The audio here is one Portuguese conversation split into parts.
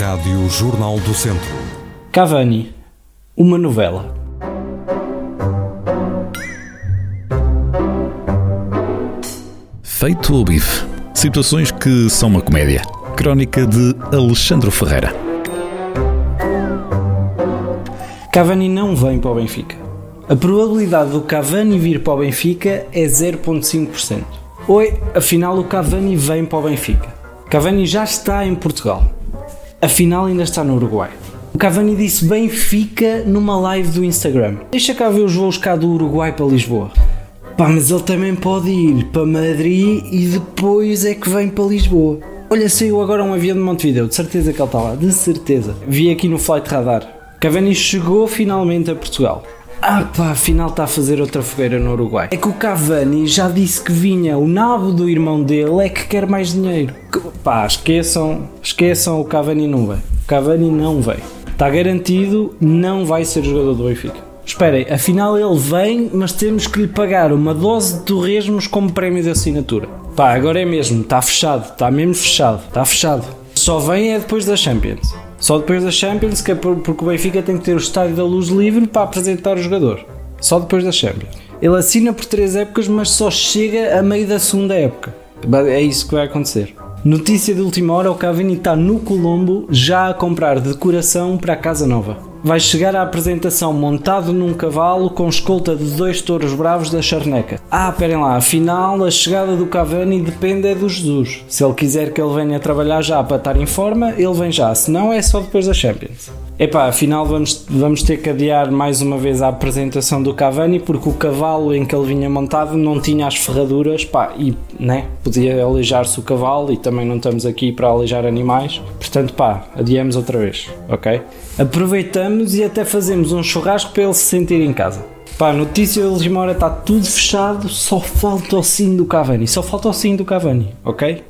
Rádio Jornal do Centro. Cavani, uma novela. Feito o bife. Situações que são uma comédia. Crónica de Alexandre Ferreira. Cavani não vem para o Benfica. A probabilidade do Cavani vir para o Benfica é 0,5%. Oi, afinal o Cavani vem para o Benfica. Cavani já está em Portugal. Afinal ainda está no Uruguai. O Cavani disse Benfica numa live do Instagram. Deixa cá ver os voos cá do Uruguai para Lisboa. Pá, mas ele também pode ir para Madrid e depois é que vem para Lisboa. Olha, saiu agora um avião de Montevideo, de certeza que ele está lá, de certeza. Vi aqui no Flight Radar. Cavani chegou finalmente a Portugal. Ah pá, afinal está a fazer outra fogueira no Uruguai. É que o Cavani já disse que vinha, o nabo do irmão dele é que quer mais dinheiro. Que, pá, esqueçam, esqueçam, o Cavani não vem. O Cavani não vem. Está garantido, não vai ser jogador do Benfica. Esperem, afinal ele vem, mas temos que lhe pagar uma dose de torresmos como prémio de assinatura. Pá, agora é mesmo, está fechado, está mesmo fechado, está fechado. Só vem é depois da Champions. Só depois da Champions, que é porque o Benfica tem que ter o estádio da luz livre para apresentar o jogador. Só depois da Champions. Ele assina por três épocas, mas só chega a meio da segunda época. É isso que vai acontecer. Notícia de última hora: o Cavani está no Colombo já a comprar decoração para a casa nova vai chegar à apresentação montado num cavalo com escolta de dois touros bravos da charneca. Ah, esperem lá, afinal a chegada do Cavani depende é do Jesus. Se ele quiser que ele venha trabalhar já para estar em forma, ele vem já, se não é só depois da Champions. Epá, afinal vamos, vamos ter que adiar mais uma vez a apresentação do Cavani porque o cavalo em que ele vinha montado não tinha as ferraduras pá, e né, podia aleijar-se o cavalo e também não estamos aqui para aleijar animais. Portanto, pá, adiamos outra vez, ok? Aproveitamos e até fazemos um churrasco para ele se sentir em casa. Pá, notícia de Lismora está tudo fechado, só falta o sim do Cavani. Só falta o sim do Cavani, ok?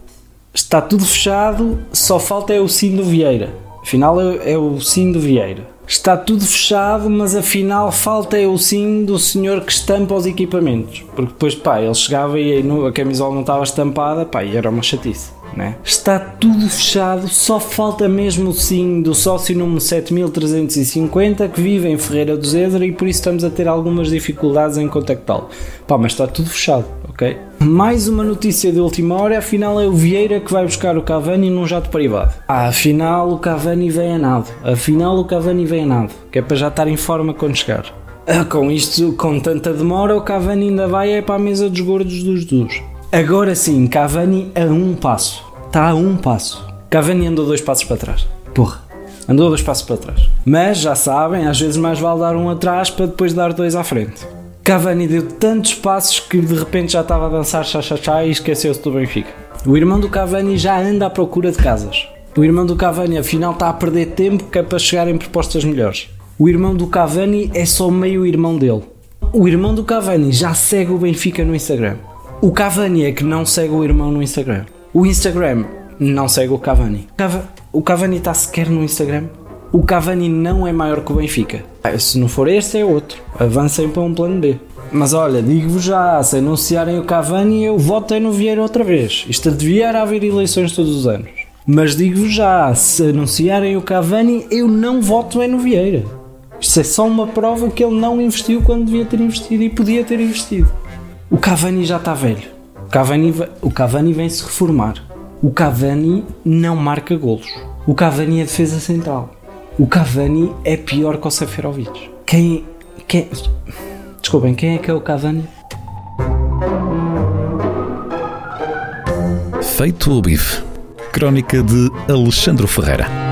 Está tudo fechado, só falta é o sim do Vieira. Afinal é, é o sim do Vieira. Está tudo fechado, mas afinal falta é o sim do senhor que estampa os equipamentos. Porque depois, pá, ele chegava e a camisola não estava estampada, pá, e era uma chatice né? Está tudo fechado, só falta mesmo sim do sócio número 7350 que vive em Ferreira do Zedra e por isso estamos a ter algumas dificuldades em contactá-lo. Pá, mas está tudo fechado, ok? Mais uma notícia de última hora, afinal é o Vieira que vai buscar o Cavani num jato privado. Ah, afinal o Cavani vem a nado. Afinal o Cavani vem a nado, que é para já estar em forma quando chegar. Ah, com isto, com tanta demora, o Cavani ainda vai é para a mesa dos gordos dos dos. Agora sim, Cavani a um passo. Está a um passo. Cavani andou dois passos para trás. Porra. Andou dois passos para trás. Mas já sabem, às vezes mais vale dar um atrás para depois dar dois à frente. Cavani deu tantos passos que de repente já estava a dançar chá-chá-chá e esqueceu-se do Benfica. O irmão do Cavani já anda à procura de casas. O irmão do Cavani afinal está a perder tempo que é para chegar em propostas melhores. O irmão do Cavani é só meio irmão dele. O irmão do Cavani já segue o Benfica no Instagram. O Cavani é que não segue o irmão no Instagram. O Instagram não segue o Cavani. O Cavani está sequer no Instagram. O Cavani não é maior que o Benfica. Ah, se não for este, é outro. Avancem para um plano B. Mas olha, digo-vos já, se anunciarem o Cavani, eu voto no Vieira outra vez. Isto devia haver eleições todos os anos. Mas digo-vos já, se anunciarem o Cavani, eu não voto no Vieira. Isto é só uma prova que ele não investiu quando devia ter investido e podia ter investido. O Cavani já está velho. O Cavani, o Cavani vem se reformar. O Cavani não marca golos. O Cavani é defesa central. O Cavani é pior que o Seferovic. Quem, quem. Desculpem, quem é que é o Cavani? Feito o bife. Crónica de Alexandre Ferreira.